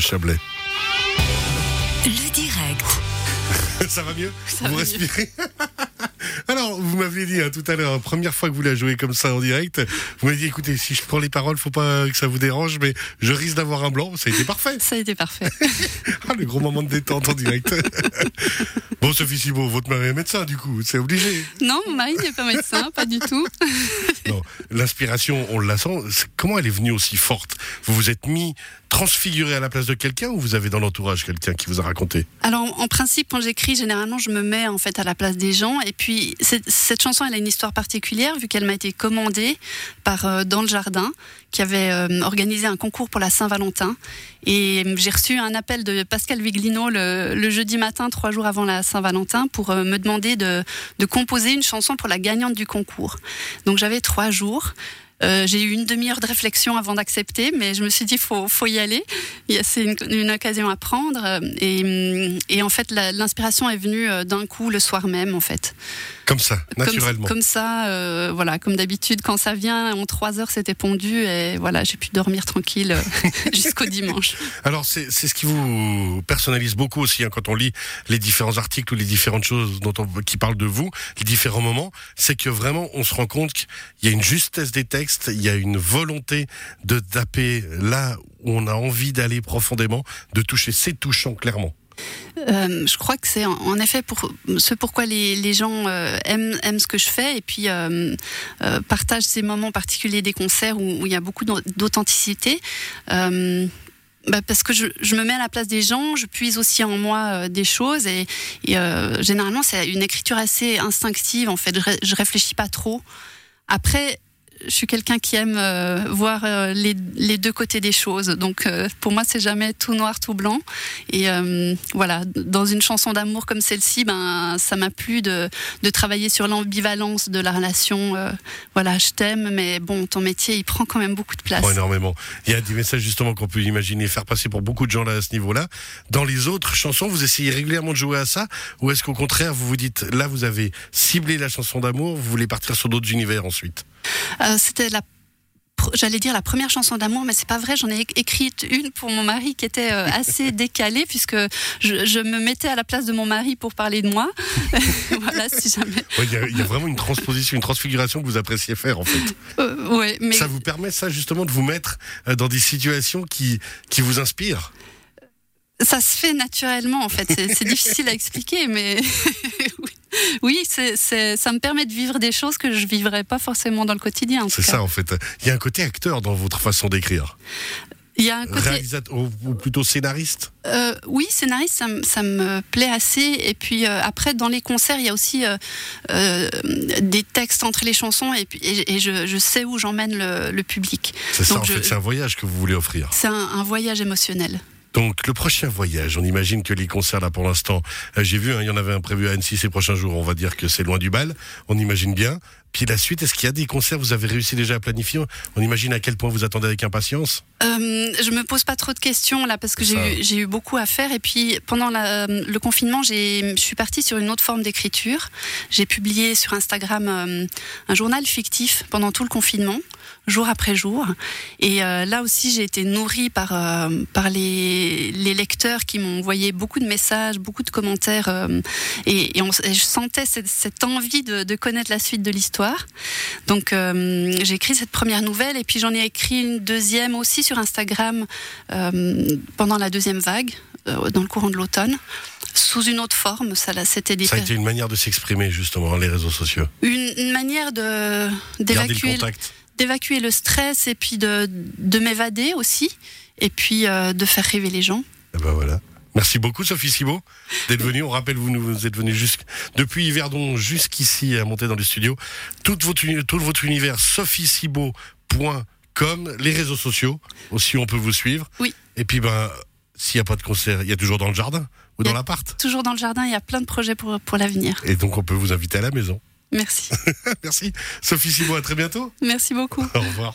Chablais. Le direct. Ça va mieux Ça Vous va respirez Alors, vous m'aviez dit hein, tout à l'heure, première fois que vous la jouez comme ça en direct, vous m'avez dit, écoutez, si je prends les paroles, faut pas que ça vous dérange, mais je risque d'avoir un blanc. Ça a été parfait. Ça a été parfait. Ah, le gros moment de détente en direct. Bon, Sophie Cibot, votre mari est médecin, du coup, c'est obligé. non, mon mari n'est pas médecin, pas du tout. Non, l'inspiration, on la sent. Comment elle est venue aussi forte? Vous vous êtes mis transfiguré à la place de quelqu'un ou vous avez dans l'entourage quelqu'un qui vous a raconté? Alors, en principe, quand j'écris, généralement, je me mets en fait à la place des gens. Et puis, cette, cette chanson, elle a une histoire particulière vu qu'elle m'a été commandée par euh, Dans le Jardin, qui avait euh, organisé un concours pour la Saint-Valentin. Et euh, j'ai reçu un appel de Pascal Viglino le, jeudi matin, trois jours avant la Saint-Valentin, pour euh, me demander de, de composer une chanson pour la gagnante du concours. Donc, j'avais trois jours. Euh, j'ai eu une demi-heure de réflexion avant d'accepter, mais je me suis dit faut faut y aller. C'est une, une occasion à prendre et, et en fait l'inspiration est venue euh, d'un coup le soir même en fait. Comme ça, naturellement. Comme, ça, euh, voilà, comme d'habitude quand ça vient en trois heures c'était pondu et voilà j'ai pu dormir tranquille jusqu'au dimanche. Alors c'est c'est ce qui vous personnalise beaucoup aussi hein, quand on lit les différents articles ou les différentes choses dont on, qui parlent de vous, les différents moments, c'est que vraiment on se rend compte qu'il y a une justesse des textes, il y a une volonté de taper là où on a envie d'aller profondément, de toucher, c'est touchant clairement. Euh, je crois que c'est en, effet pour ce pourquoi les, gens euh, aiment, aiment ce que je fais et puis euh, partagent ces moments particuliers des concerts où, il y a beaucoup d'au- d'authenticité. Bah, parce que je, me mets à la place des gens, je puise aussi en moi des choses et, généralement c'est une écriture assez instinctive en fait. Je, je réfléchis pas trop. Après, je suis quelqu'un qui aime euh, voir euh, les, les deux côtés des choses. Donc euh, pour moi, c'est jamais tout noir, tout blanc. Et voilà, dans une chanson d'amour comme celle-ci, ben ça m'a plu de, de travailler sur l'ambivalence de la relation. Voilà, je t'aime, mais bon, ton métier, il prend quand même beaucoup de place. Oh, énormément. Il y a des messages justement qu'on peut imaginer faire passer pour beaucoup de gens là à ce niveau-là. Dans les autres chansons, vous essayez régulièrement de jouer à ça? Ou est-ce qu'au contraire vous vous dites là vous avez ciblé la chanson d'amour, vous voulez partir sur d'autres univers ensuite? C'était la J'allais dire la première chanson d'amour, mais c'est pas vrai. J'en ai écrite une pour mon mari qui était euh, assez décalée puisque je, je me mettais à la place de mon mari pour parler de moi. voilà, si jamais. Ouais, Il y, a- il y a vraiment une transposition, une transfiguration que vous appréciez faire en fait. Euh, ouais, mais Ça vous permet ça justement de vous mettre euh, dans des situations qui, qui vous inspirent? ça se fait naturellement en fait. C'est difficile à expliquer, mais oui, oui c'est c'est- ça me permet de vivre des choses que je vivrais pas forcément dans le quotidien. en C'est cas. ça en fait. Il y a un côté acteur dans votre façon d'écrire. Il y a un côté. Réalisateur ou plutôt scénariste. Euh, oui, scénariste, ça, me- ça me plaît assez. Et puis euh, après, dans les concerts, il y a aussi euh, des textes entre les chansons et, puis, et, et je, je sais où j'emmène le, le public. C'est ça en je- fait, c'est un voyage que vous voulez offrir. C'est un, un voyage émotionnel. Donc le prochain voyage, on imagine que les concerts là pour l'instant, euh, j'ai vu, hein, il y en avait un prévu à Annecy ces prochains jours, on va dire que c'est loin du bal, on imagine bien. Puis la suite, est-ce qu'il y a des concerts, vous avez réussi déjà à planifier? On imagine à quel point vous attendez avec impatience? Euh, je me pose pas trop de questions là parce que j'ai eu, j'ai eu beaucoup à faire. Et puis pendant la- le confinement j'ai je suis partie sur une autre forme d'écriture. J'ai publié sur Instagram euh, un journal fictif pendant tout le confinement, jour après jour. Et euh, là aussi j'ai été nourrie par euh, par les, les lecteurs qui m'ont envoyé beaucoup de messages, beaucoup de commentaires euh, et, et, on- et je sentais cette, cette envie de, de connaître la suite de l'histoire. Donc j'ai écrit cette première nouvelle et puis j'en ai écrit une deuxième aussi sur Instagram pendant la deuxième vague, dans le courant de l'automne, sous une autre forme. Ça, là, c'était des Ça a été une manière de s'exprimer justement, les réseaux sociaux. une, une manière de Garder le d'évacuer contact. D'évacuer le stress et puis de, de m'évader aussi et puis euh, de faire rêver les gens. Eh ben voilà. Merci beaucoup Sophie Cibot d'être venue. On rappelle, vous nous êtes venue jusqu'- depuis Yverdon jusqu'ici à monter dans les studios. Tout votre, tout votre univers, sophiecibot.com, les réseaux sociaux aussi, on peut vous suivre. Oui. Et puis, ben, s'il n'y a pas de concert, il y a toujours dans le jardin ou dans l'appart. Toujours dans le jardin, il y a plein de projets pour, pour l'avenir. Et donc, on peut vous inviter à la maison. Merci. Merci. Sophie Cibot, à très bientôt. Merci beaucoup. Au revoir.